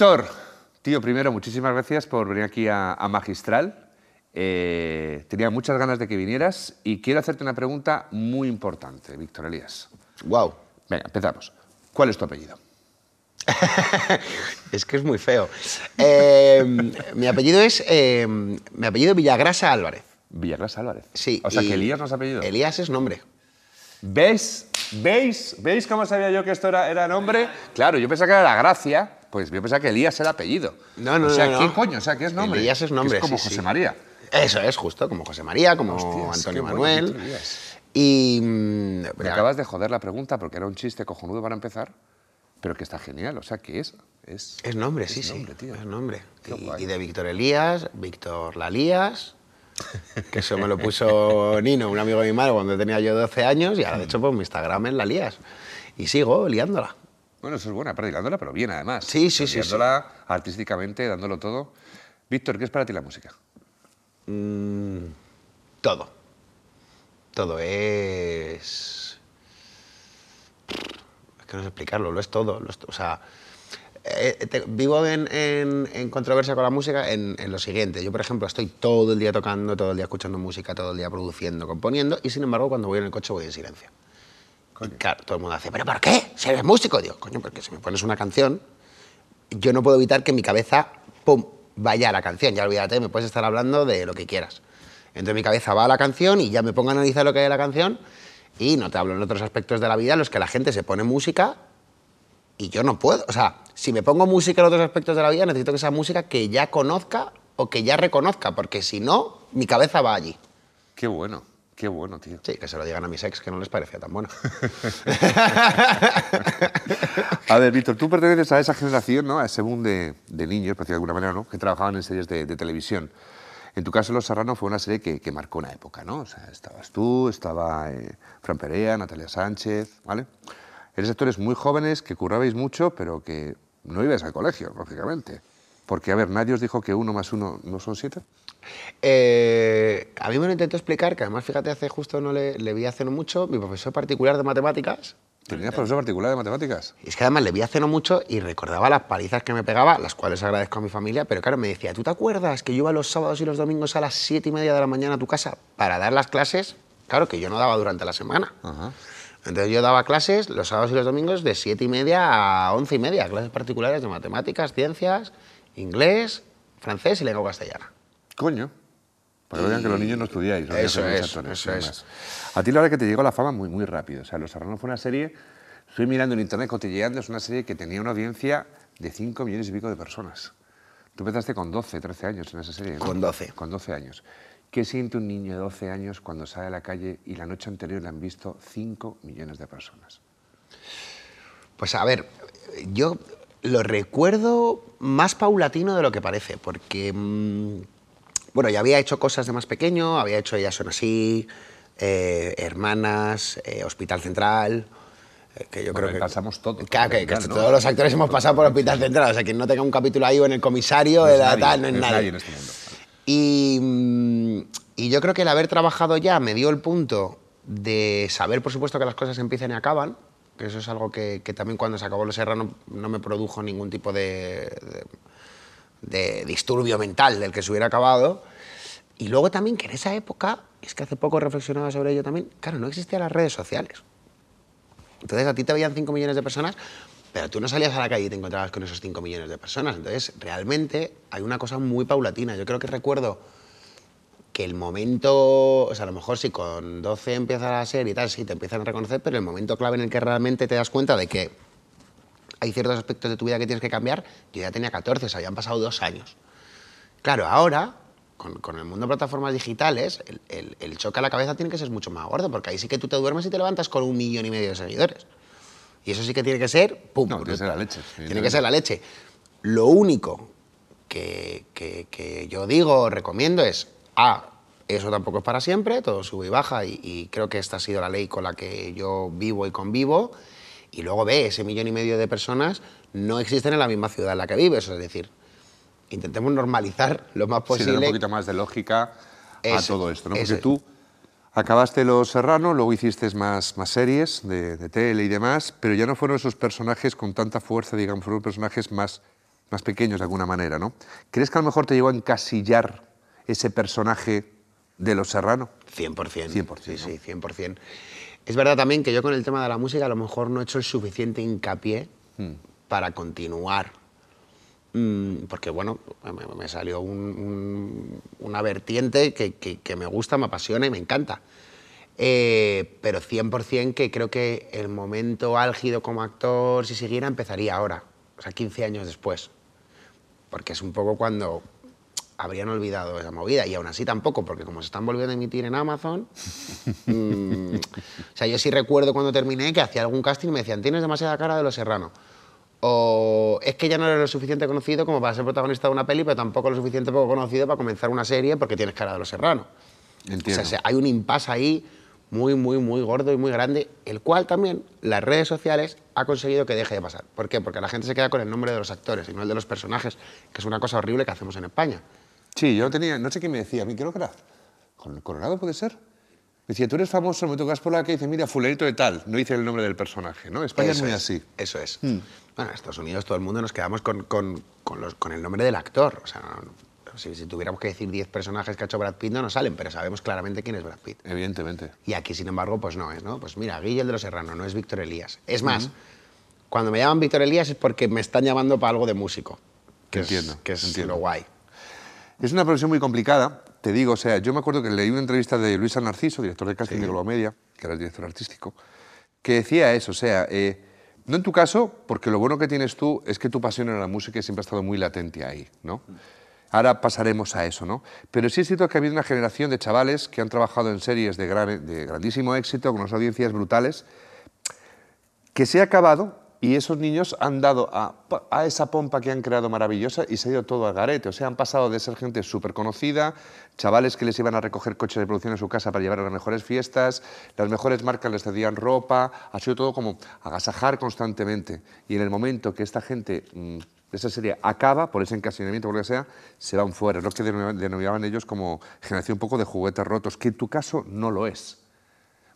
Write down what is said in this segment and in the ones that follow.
Víctor, tío, primero, muchísimas gracias por venir aquí a, a Magistral. Eh, tenía muchas ganas de que vinieras y quiero hacerte una pregunta muy importante, Víctor Elías. Wow. Venga, empezamos. ¿Cuál es tu apellido? es que es muy feo. Eh, mi apellido es eh, mi apellido Villagrasa Álvarez. Villagrasa Álvarez. Sí. O sea, que Elías no es apellido. Elías es nombre. ¿Ves? ¿Veis? ¿Veis cómo sabía yo que esto era, era nombre? Claro, yo pensaba que era la gracia, pues yo pensaba que Elías era apellido. No, no, O sea, no, ¿qué no. coño? O sea, ¿qué es nombre? Elías es Que nombre, Es como sí, José sí. María. Eso es, justo, como José María, como Hostias, Antonio Manuel. Y Me acabas de joder la pregunta porque era un chiste cojonudo para empezar, pero que está genial. O sea, ¿qué es? Es, es nombre, sí, es sí. nombre, tío. Es nombre. Y, de Víctor Elías, Víctor Lalías, que eso me lo puso Nino, un amigo de mi madre, cuando tenía yo 12 años, y ahora de hecho pues mi Instagram es Lalías. Y sigo liándola. Bueno, eso es bueno, aparte hilándola, pero bien además. Sí, sí, sí, Liándola artísticamente, dándolo todo. Víctor, ¿qué es para ti la música? Mm, todo. Todo es. Es que no sé explicarlo, lo es todo. lo es to- o sea, eh, te- vivo en, en- en controversia con la música en, en lo siguiente. Yo, por ejemplo, estoy todo el día tocando, todo el día escuchando música, todo el día produciendo, componiendo, y sin embargo, cuando voy en el coche voy en silencio. Y claro, todo el mundo hace, ¿pero por qué? Si eres músico. Digo, coño, porque si me pones una canción, yo no puedo evitar que mi cabeza, pum, vaya a la canción. Ya olvídate, me puedes estar hablando de lo que quieras. Entonces mi cabeza va a la canción y ya me pongo a analizar lo que hay en la canción y no te hablo en otros aspectos de la vida en los que la gente se pone música y yo no puedo. O sea, si me pongo música en otros aspectos de la vida, necesito que sea música que ya conozca o que ya reconozca, porque si no, mi cabeza va allí. Qué bueno, qué bueno, tío. Sí, que se lo digan a mis ex, que no les parecía tan bueno. A ver, Víctor, tú perteneces a esa generación, ¿no? A ese boom de, de niños, por decirlo de alguna manera, ¿no? Que trabajaban en series de, de televisión. En tu caso, Los Serrano fue una serie que, que marcó una época, ¿no? O sea, estabas tú, estaba eh, Fran Perea, Natalia Sánchez, ¿vale? Eres actores muy jóvenes que currabais mucho, pero que no ibais al colegio, lógicamente. Porque, a ver, nadie os dijo que uno más uno no son siete. Eh, a mí me lo intentó explicar, que además, fíjate, hace justo no le, le vi hace no mucho, mi profesor particular de matemáticas. ¿Tenías profesor particular de matemáticas? Es que además le vi hace no mucho y recordaba las palizas que me pegaba, las cuales agradezco a mi familia, pero claro, me decía, ¿tú te acuerdas que yo iba los sábados y los domingos a las siete y media de la mañana a tu casa para dar las clases? Claro, que yo no daba durante la semana. Ajá. Entonces yo daba clases los sábados y los domingos de siete y media a once y media, clases particulares de matemáticas, ciencias, inglés, francés y lengua castellana. Coño. Para que vean que los niños no estudiáis. no Eso es, actores, eso es. A ti la verdad que te llegó la fama muy, muy rápido. O sea, Los Serrano fue una serie, estoy mirando en internet, cotilleando, es una serie que tenía una audiencia de 5 millones y pico de personas. Tú empezaste con 12, 13 años en esa serie. ¿no? Con 12. Con 12 años. ¿Qué siente un niño de 12 años cuando sale a la calle y la noche anterior le han visto 5 millones de personas? Pues a ver, yo lo recuerdo más paulatino de lo que parece, porque, mm, bueno, ya había hecho cosas de más pequeño, había hecho Ellas son así, eh, Hermanas, eh, Hospital Central, eh, que yo Bueno, creo que... pasamos todos por Claro, que, que ¿no? todos los actores hemos pasado por Hospital Central, o sea, quien no tenga un capítulo ahí o en el comisario, No de es la nadie, tal, no es no es nadie. nadie en este mundo. Y, mm, y yo creo que el haber trabajado ya me dio el punto de saber, por supuesto, que las cosas empiezan y acaban, que eso es algo que, que también cuando se acabó Los Serrano no me produjo ningún tipo de, de- de disturbio mental del que se hubiera acabado. Y luego también que en esa época, es que hace poco reflexionaba sobre ello también, claro, no existían las redes sociales. Entonces a ti te veían 5 millones de personas, pero tú no salías a la calle y te encontrabas con esos 5 millones de personas. Entonces realmente hay una cosa muy paulatina. Yo creo que recuerdo que el momento, o sea, a lo mejor si con 12 empieza la serie y tal, sí te empiezan a reconocer, pero el momento clave en el que realmente te das cuenta de que hay ciertos aspectos de tu vida que tienes que cambiar, yo ya tenía 14, o sea, habían pasado dos años. Claro, ahora, con, con el mundo de plataformas digitales, el, el- el choque a la cabeza tiene que ser mucho más gordo, porque ahí sí que tú te duermes y te levantas con un millón y medio de seguidores. Y eso sí que tiene que ser, pum, No, tiene que ser la leche, Tiene que ser la leche. Lo único que, que- que yo digo, recomiendo es, A, eso tampoco es para siempre, todo sube y baja, y, y creo que esta ha sido la ley con la que yo vivo y convivo. Y luego B, ese millón y medio de personas no existen en la misma ciudad en la que vives, es decir, intentemos normalizar lo más Sí, posible. darle un poquito más de lógica a todo esto, ¿no? Porque eso. tú acabaste Los Serrano, luego hiciste más, más series de, de tele y demás, pero ya no fueron esos personajes con tanta fuerza, digamos, fueron personajes más más pequeños de alguna manera, ¿no? ¿Crees que a lo mejor te llegó a encasillar ese personaje de Los Serrano? 100%. 100%, Sí, ¿no? sí, 100%. Es verdad también que yo con el tema de la música a lo mejor no he hecho el suficiente hincapié Hmm. para continuar. Mm, porque bueno, me, me salió un- un- una vertiente que, que- que me gusta, me apasiona y me encanta. Eh, pero 100% que creo que el momento álgido como actor, si siguiera, empezaría ahora, o sea, 15 años después. Porque es un poco cuando habrían olvidado esa movida y aún así tampoco, porque como se están volviendo a emitir en Amazon, mm, o sea, yo sí recuerdo cuando terminé que hacía algún casting y me decían, tienes demasiada cara de Los Serrano. O es que ya no eres lo suficiente conocido como para ser protagonista de una peli, pero tampoco lo suficiente poco conocido para comenzar una serie porque tienes cara de Los Serrano. Entiendo. O sea, se- hay un impasse ahí muy, muy, muy gordo y muy grande, el cual también las redes sociales ha conseguido que deje de pasar. ¿Por qué? Porque la gente se queda con el nombre de los actores y no el de los personajes, que es una cosa horrible que hacemos en España. Sí, yo tenía, no sé quién me decía, a mí creo que era con el Coronado, puede ser. Me decía, tú eres famoso, me tocas por la que dice, mira, fulanito de tal, no dice el nombre del personaje, ¿no? España es muy así. Eso es. Bueno, en Estados Unidos todo el mundo nos quedamos con, con- con los- con el nombre del actor. O sea, no- si, si tuviéramos que decir 10 personajes que ha hecho Brad Pitt, no nos salen, pero sabemos claramente quién es Brad Pitt. Evidentemente. Y aquí, sin embargo, pues no es, ¿no? Pues mira, Guille el de los Serrano, no es Víctor Elías. Es más, cuando me llaman Víctor Elías es porque me están llamando para algo de músico. Que Entiendo, Es, que es entiendo. lo guay. Es una profesión muy complicada, te digo, o sea, yo me acuerdo que leí una entrevista de Luis San Narciso, director de casting de Globomedia, que era el director artístico, que decía eso, o sea, eh, no en tu caso, porque lo bueno que tienes tú es que tu pasión en la música siempre ha estado muy latente ahí, ¿no? Ahora pasaremos a eso, ¿no? Pero sí es cierto que ha habido una generación de chavales que han trabajado en series de, gran- de grandísimo éxito, con unas audiencias brutales, que se ha acabado y esos niños han dado a, a esa pompa que han creado maravillosa y se ha ido todo al garete. O sea, han pasado de ser gente súper conocida, chavales que les iban a recoger coches de producción en su casa para llevar a las mejores fiestas, las mejores marcas les cedían ropa, ha sido todo como agasajar constantemente. Y en el momento que esta gente mm, esa serie acaba, por ese encasillamiento, por lo que sea, se van fuera. Es lo que denominaban- ellos como generación un poco de juguetes rotos, que en tu caso no lo es.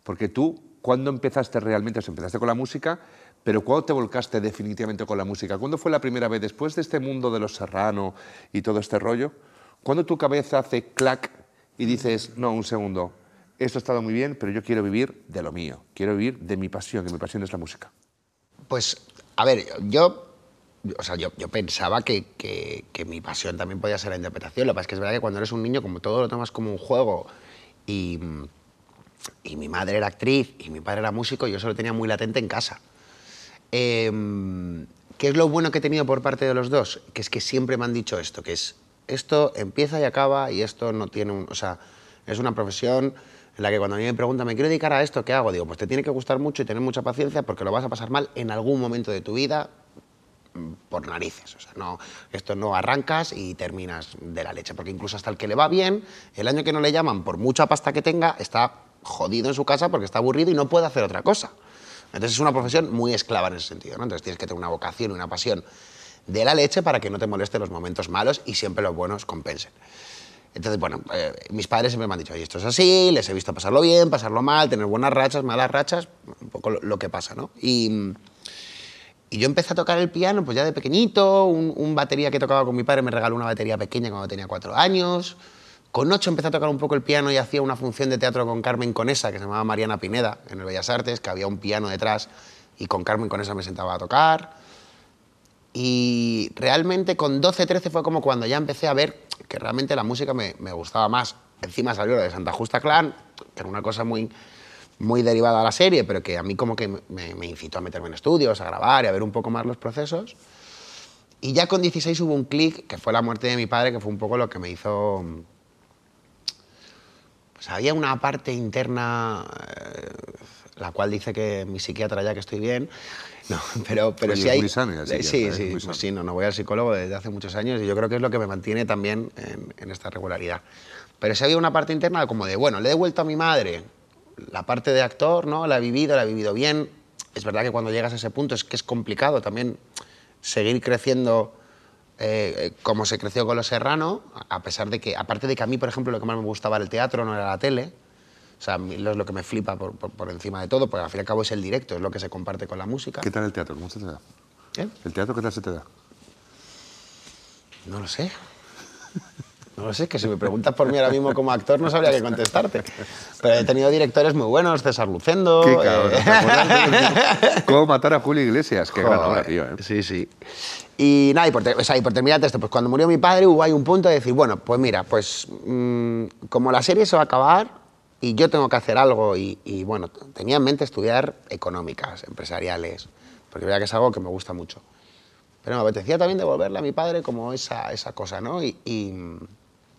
Porque tú, ¿cuándo empezaste realmente? O sea, empezaste con la música, pero ¿cuándo te volcaste definitivamente con la música? ¿Cuándo fue la primera vez, después de este mundo de los serrano y todo este rollo, cuando tu cabeza hace clac y dices, no, un segundo, esto ha estado muy bien, pero yo quiero vivir de lo mío, quiero vivir de mi pasión, que mi pasión es la música? Pues, a ver, yo, o sea, yo, pensaba que mi pasión también podía ser la interpretación. Lo que pasa es que es verdad que cuando eres un niño, como todo lo tomas como un juego y, y mi madre era actriz y mi padre era músico, yo eso lo tenía muy latente en casa. Em, ¿Qué es lo bueno que he tenido por parte de los dos? Que es que siempre me han dicho esto, que es esto empieza y acaba y esto no tiene un... O sea, es una profesión en la que cuando a mí me preguntan, me quiero dedicar a esto, ¿qué hago? Digo, pues te tiene que gustar mucho y tener mucha paciencia porque lo vas a pasar mal en algún momento de tu vida mm, por narices. O sea, no, esto no arrancas y terminas de la leche, porque incluso hasta el que le va bien, el año que no le llaman, por mucha pasta que tenga, está jodido en su casa porque está aburrido y no puede hacer otra cosa. Entonces es una profesión muy esclava en ese sentido, ¿no? Entonces tienes que tener una vocación y una pasión de la leche para que no te molesten los momentos malos y siempre los buenos compensen. Entonces, bueno, eh, mis padres siempre me han dicho, oye, esto es así, les he visto pasarlo bien, pasarlo mal, tener buenas rachas, malas rachas, un poco lo, lo que pasa, ¿no? Y, y yo empecé a tocar el piano pues ya de pequeñito, un, un batería que tocaba con mi padre me regaló una batería pequeña cuando tenía cuatro años. Con ocho empecé a tocar un poco el piano y hacía una función de teatro con Carmen Conesa, que se llamaba Mariana Pineda, en el Bellas Artes, que había un piano detrás y con Carmen Conesa me sentaba a tocar. Y realmente con 12, 13 fue como cuando ya empecé a ver que realmente la música me, me gustaba más. Encima salió lo de Santa Justa Clan, que era una cosa muy, muy derivada a la serie, pero que a mí como que me, me incitó a meterme en estudios, a grabar y a ver un poco más los procesos. Y ya con 16 hubo un clic, que fue la muerte de mi padre, que fue un poco lo que me hizo... Había una parte interna, eh, la cual dice que mi psiquiatra ya que estoy bien, no, pero, pero Oye, sí hay... muy Sí, psiquiatra, ¿eh? sí, Muy pues sí, no, no voy al psicólogo desde hace muchos años y yo creo que es lo que me mantiene también en, en esta regularidad. Pero sí había una parte interna como de, bueno, le he devuelto a mi madre la parte de actor, ¿no? La he vivido, la he vivido bien. Es verdad que cuando llegas a ese punto es que es complicado también seguir creciendo eh, eh, como se creció con Los Serrano, a pesar de que, aparte de que a mí, por ejemplo, lo que más me gustaba era el teatro, no era la tele. O sea, a mí lo es lo que me flipa por, por- por encima de todo, porque al fin y al cabo es el directo, es lo que se comparte con la música. ¿Qué tal el teatro? ¿Cómo se te da? ¿Eh? ¿El teatro qué tal se te da? No lo sé. No lo sé, que si me preguntas por mí ahora mismo como actor no sabría qué contestarte. Pero he tenido directores muy buenos, César Lucendo. Qué cabrón, eh, ¿te acuerdas? ¿Cómo matar a Julio Iglesias? Qué gran obra, tío. ¿eh? Sí, sí. Y nada, y por, o sea, y por terminar esto, pues cuando murió mi padre hubo ahí un punto de decir, bueno, pues mira, pues mm, como la serie se va a acabar y yo tengo que hacer algo y, y, bueno, tenía en mente estudiar económicas, empresariales, porque vea que es algo que me gusta mucho. Pero me apetecía también devolverle a mi padre como esa, esa cosa, ¿no? Y, y-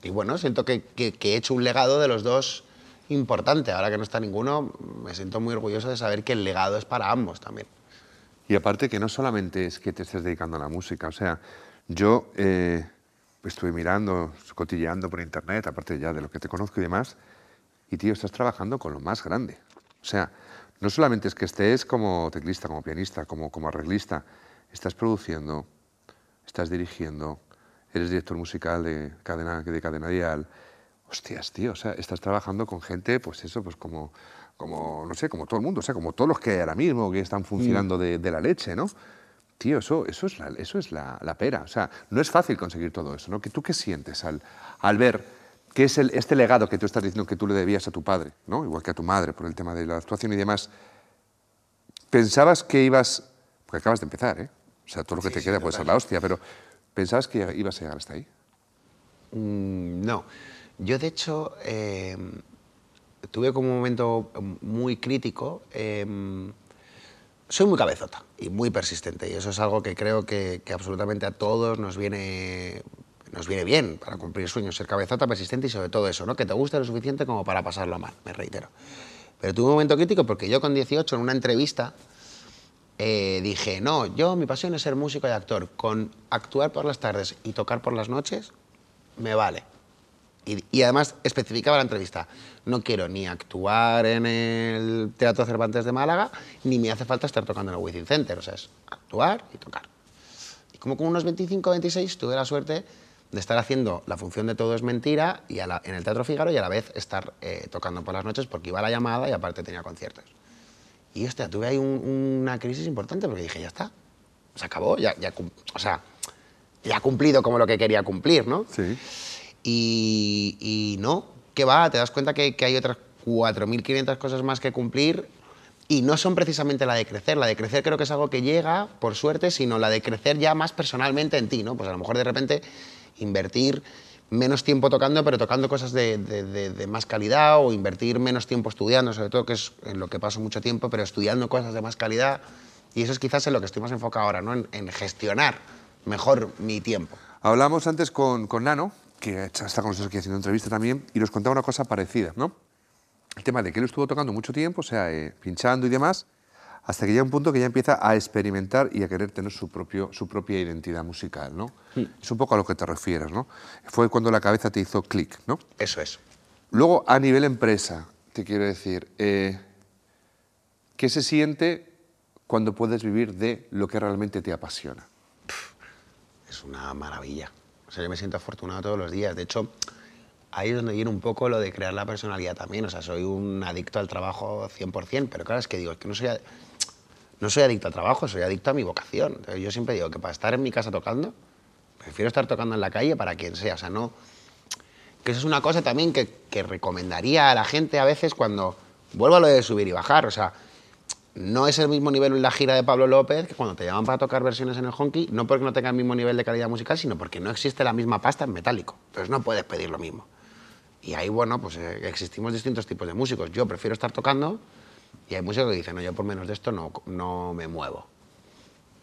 y bueno, siento que, he hecho un legado de los dos importante. Ahora que no está ninguno, me siento muy orgulloso de saber que el legado es para ambos también. Y aparte que no solamente es que te estés dedicando a la música, o sea, yo eh, estuve mirando, cotilleando por internet, aparte ya de lo que te conozco y demás, y tío, estás trabajando con lo más grande. O sea, no solamente es que estés como teclista, como pianista, como, como arreglista, estás produciendo, estás dirigiendo, eres director musical de cadena, de cadena dial. Hostias, tío, o sea, estás trabajando con gente, pues eso, pues como, como, no sé, como todo el mundo, o sea, como todos los que hay ahora mismo, que están funcionando de, de la leche, ¿no? Tío, eso, eso es, la, eso es la, la pera. O sea, no es fácil conseguir todo eso, ¿no? ¿Que ¿Tú qué sientes al, al ver qué es el, este legado que tú estás diciendo que tú le debías a tu padre, ¿no? Igual que a tu madre, por el tema de la actuación y demás? ¿Pensabas que ibas... Porque acabas de empezar, ¿eh? O sea, todo lo que te queda puede ser la hostia, pero ¿pensabas que ibas a llegar hasta ahí? Mm, No, yo de hecho eh, tuve como un momento muy crítico. eh, soy muy cabezota y muy persistente y eso es algo que creo que, que absolutamente a todos nos viene, nos viene bien para cumplir sueños, ser cabezota, persistente y sobre todo eso, ¿no? que te guste lo suficiente como para pasarlo mal, me reitero. Pero tuve un momento crítico porque yo con 18 en una entrevista eh, dije, no, yo mi pasión es ser músico y actor, con actuar por las tardes y tocar por las noches me vale. Y, además especificaba la entrevista, no quiero ni actuar en el Teatro Cervantes de Málaga, ni me hace falta estar tocando en el Wizzing Center, o sea, es actuar y tocar. Y como con unos 25 26 tuve la suerte de estar haciendo la función de Todo es Mentira y en el Teatro Fígaro y a la vez estar eh, tocando por las noches porque iba a la llamada y aparte tenía conciertos. Y hostia, tuve ahí un- una crisis importante porque dije, ya está, se acabó, ya, ya, o sea, ya ha cumplido como lo que quería cumplir, ¿no? Sí. Y, y no, que va, te das cuenta que, que hay otras 4.500 cosas más que cumplir y no son precisamente la de crecer. La de crecer creo que es algo que llega, por suerte, sino la de crecer ya más personalmente en ti, ¿no? Pues a lo mejor de repente invertir menos tiempo tocando, pero tocando cosas de, de- de- de más calidad o invertir menos tiempo estudiando, sobre todo que es en lo que paso mucho tiempo, pero estudiando cosas de más calidad. Y eso es quizás en lo que estoy más enfocado ahora, ¿no? En, en gestionar mejor mi tiempo. Hablamos antes con, con Nano, que está con nosotros aquí haciendo entrevista también, y nos contaba una cosa parecida, ¿no? El tema de que él estuvo tocando mucho tiempo, o sea, eh, pinchando y demás, hasta que llega un punto que ya empieza a experimentar y a querer tener su, propio, su propia identidad musical, ¿no? Es un poco a lo que te refieres, ¿no? Fue cuando la cabeza te hizo clic, ¿no? Eso es. Luego, a nivel empresa, te quiero decir, eh, ¿qué se siente cuando puedes vivir de lo que realmente te apasiona? es una maravilla. O sea, yo me siento afortunado todos los días. De hecho, ahí es donde viene un poco lo de crear la personalidad también. O sea, soy un adicto al trabajo 100%, pero claro, es que digo, es que no soy, no soy adicto al trabajo, soy adicto a mi vocación. Yo siempre digo que para estar en mi casa tocando, prefiero estar tocando en la calle para quien sea. O sea, no... Que eso es una cosa también que, que recomendaría a la gente a veces cuando... Vuelvo a lo de subir y bajar, o sea, no es el mismo nivel en la gira de Pablo López que cuando te llaman para tocar versiones en el honky, no porque no tenga el mismo nivel de calidad musical, sino porque no existe la misma pasta en metálico. Entonces no puedes pedir lo mismo. Y ahí, bueno, pues eh, existimos distintos tipos de músicos. Yo prefiero estar tocando y hay músicos que dicen, no, yo por menos de esto no, no me muevo.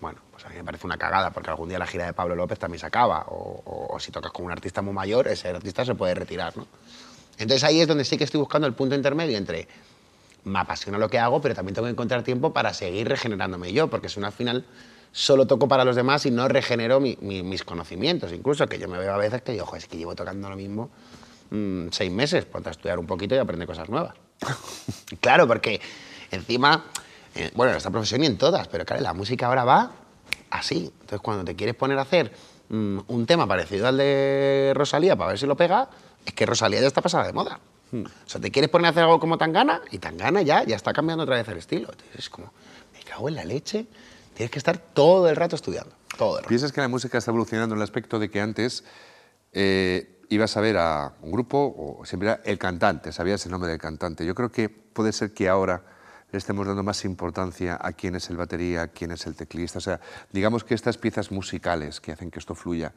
Bueno, pues a mí me parece una cagada, porque algún día la gira de Pablo López también se acaba. O, o- o si tocas con un artista muy mayor, ese artista se puede retirar, ¿no? Entonces ahí es donde sí que estoy buscando el punto intermedio entre me apasiona lo que hago, pero también tengo que encontrar tiempo para seguir regenerándome yo, porque si no al final solo toco para los demás y no regenero mi- mi- mis conocimientos. Incluso que yo me veo a veces que digo, "Jo, es que llevo tocando lo mismo mm, seis meses, ponte a estudiar un poquito y aprende cosas nuevas. claro, porque encima, eh, bueno, en esta profesión y en todas, pero claro, la música ahora va así. Entonces cuando te quieres poner a hacer mm, un tema parecido al de Rosalía para ver si lo pega, es que Rosalía ya está pasada de moda. O sea, te quieres poner a hacer algo como Tangana y Tangana ya, ya está cambiando otra vez el estilo. Entonces es como, me cago en la leche, tienes que estar todo el rato estudiando. Todo de rock. ¿Piensas que la música está evolucionando en el aspecto de que antes eh, ibas a ver a un grupo o siempre era el cantante, sabías el nombre del cantante? Yo creo que puede ser que ahora le estemos dando más importancia a quién es el batería, quién es el teclista. O sea, digamos que estas piezas musicales que hacen que esto fluya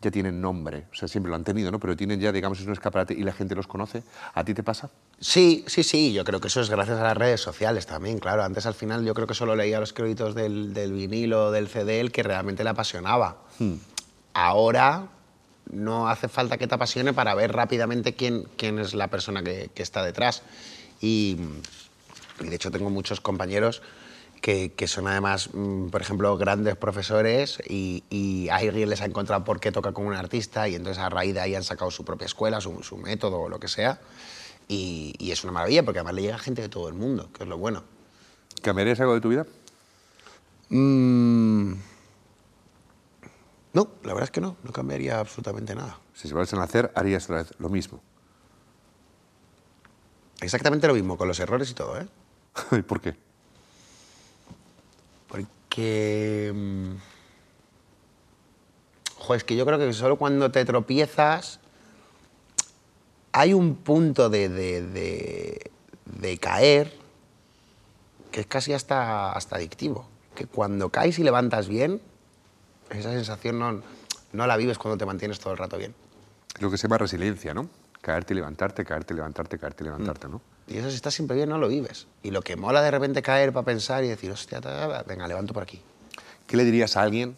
ya tienen nombre, o sea, siempre lo han tenido, ¿no? Pero tienen ya, digamos, es un escaparate y la gente los conoce. ¿A ti te pasa? Sí, sí, sí, yo creo que eso es gracias a las redes sociales también, claro. Antes al final yo creo que solo leía los créditos del, del vinilo, del CD, el que realmente le apasionaba. Ahora no hace falta que te apasione para ver rápidamente quién, quién es la persona que, que está detrás. Y, y de hecho tengo muchos compañeros que, que son además, mm, por ejemplo, grandes profesores y, y alguien les ha encontrado por qué toca con un artista y entonces a raíz de ahí han sacado su propia escuela, su, su método o lo que sea. Y, y es una maravilla porque además le llega gente de todo el mundo, que es lo bueno. ¿Cambiarías algo de tu vida? Mm, No, la verdad es que no, no cambiaría absolutamente nada. Si se vuelves a nacer, harías otra vez lo mismo. Exactamente lo mismo, con los errores y todo, ¿eh? ¿Y por qué? Porque. mm, Jo, es que yo creo que solo cuando te tropiezas. Hay un punto de, de- de- de caer que es casi hasta, hasta adictivo. Que cuando caes y levantas bien, esa sensación no, no la vives cuando te mantienes todo el rato bien. Lo que se llama resiliencia, ¿no? Caerte y levantarte, caerte y levantarte, caerte y levantarte, ¿no? Y eso si estás siempre bien no lo vives. Y lo que mola de repente caer para pensar y decir, hostia, ta, venga, levanto por aquí. ¿Qué le dirías a alguien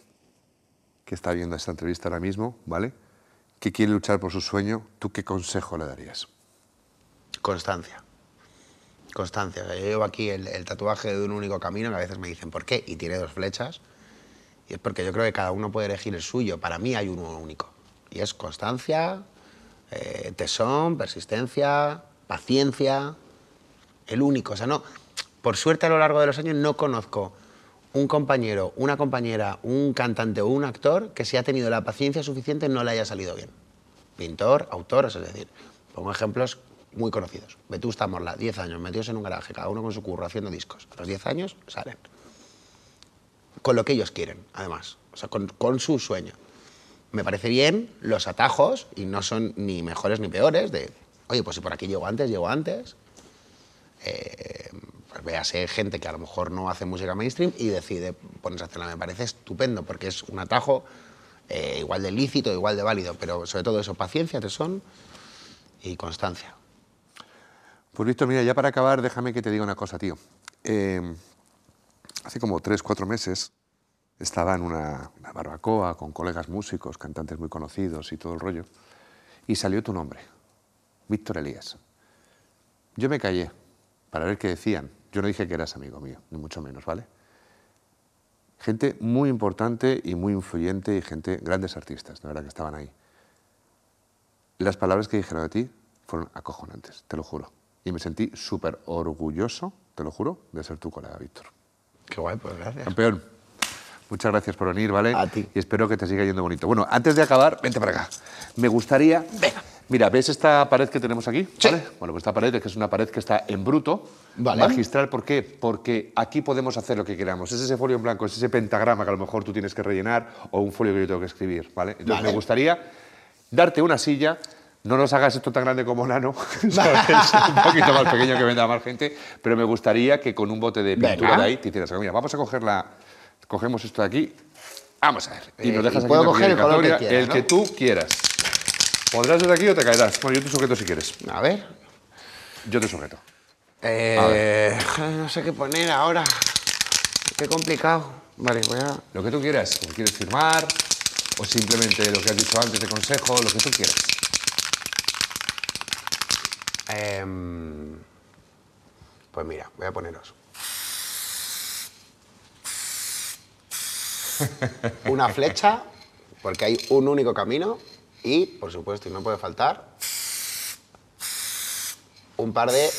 que está viendo esta entrevista ahora mismo, ¿vale? Que quiere luchar por su sueño, ¿tú qué consejo le darías? Constancia. Constancia. Yo llevo aquí el, el tatuaje de un único camino que a veces me dicen, ¿por qué? Y tiene dos flechas. Y es porque yo creo que cada uno puede elegir el suyo. Para mí hay uno único. Y es constancia, eh, tesón, persistencia, paciencia. El único. O sea, no. Por suerte a lo largo de los años no conozco un compañero, una compañera, un cantante o un actor que si ha tenido la paciencia suficiente no le haya salido bien. Pintor, autor, es decir, pongo ejemplos muy conocidos. Vetusta Morla, 10 años, metidos en un garaje, cada uno con su curro haciendo discos. A los 10 años salen. Con lo que ellos quieren, además. O sea, con, con su sueño. Me parece bien los atajos, y no son ni mejores ni peores, de, oye, pues si por aquí llego antes, llego antes. Eh, pues véase gente que a lo mejor no hace música mainstream y decide ponerse a hacerla. Me parece estupendo porque es un atajo eh, igual de lícito, igual de válido, pero sobre todo eso, paciencia, tesón y constancia. Pues Víctor, mira, ya para acabar, déjame que te diga una cosa, tío. Eh, hace como tres, cuatro meses estaba en una, una barbacoa con colegas músicos, cantantes muy conocidos y todo el rollo, y salió tu nombre, Víctor Elías. Yo me callé para ver qué decían. Yo no dije que eras amigo mío, ni mucho menos, ¿vale? Gente muy importante y muy influyente y gente, grandes artistas, de verdad, que estaban ahí. Las palabras que dijeron de ti fueron acojonantes, te lo juro. Y me sentí súper orgulloso, te lo juro, de ser tu colega, Víctor. Qué guay, pues gracias. Campeón, muchas gracias por venir, ¿vale? A ti. Y espero que te siga yendo bonito. Bueno, antes de acabar, vente para acá. Me gustaría... Mira, ¿ves esta pared que tenemos aquí? Sí. ¿Vale? Bueno, pues esta pared es que es una pared que está en bruto, Vale. magistral. ¿Por qué? Porque aquí podemos hacer lo que queramos. Es ese folio en blanco, es ese pentagrama que a lo mejor tú tienes que rellenar o un folio que yo tengo que escribir, ¿vale? Entonces Vale. me gustaría darte una silla. No nos hagas esto tan grande como Nano, ¿sabes? un poquito más pequeño que venda más gente, pero me gustaría que con un bote de pintura Venga. de ahí te hicieras algo. Mira, vamos a coger la... Cogemos esto de aquí. Vamos a ver. Y Eh, nos dejas y aquí puedo una coger el color que dedicatoria, quiera, el ¿no? que tú quieras. ¿Podrás desde aquí o te caerás? Bueno, yo te sujeto si quieres. A ver. Yo te sujeto. Eh, no sé qué poner ahora. Qué complicado. Vale, voy a. Lo que tú quieras. Quieres firmar o simplemente lo que has dicho antes de consejo, lo que tú quieras. Em, pues mira, voy a poneros. Una flecha, porque hay un único camino. Y, por supuesto, y no puede faltar, un par de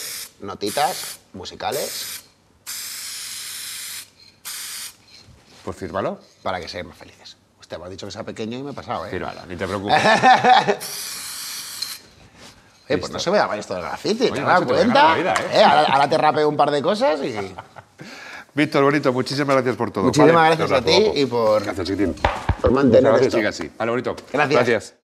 notitas musicales Pues fírmalo. para que sean más felices. Usted me ha dicho que sea pequeño y me he pasado, ¿eh? Fírmalo, ni te preocupes. Oye, pues no se me daba esto del graffiti, ¿te das te cuenta? vida, ¿eh? Eh, Ahora, ahora te rapeo un par de cosas y... Víctor, bonito, muchísimas gracias por todo. Muchísimas Vale, gracias a ti y por, Gracias, chiquitín. por mantener esto. gracias, siga así. Vale, bonito. Gracias. Gracias.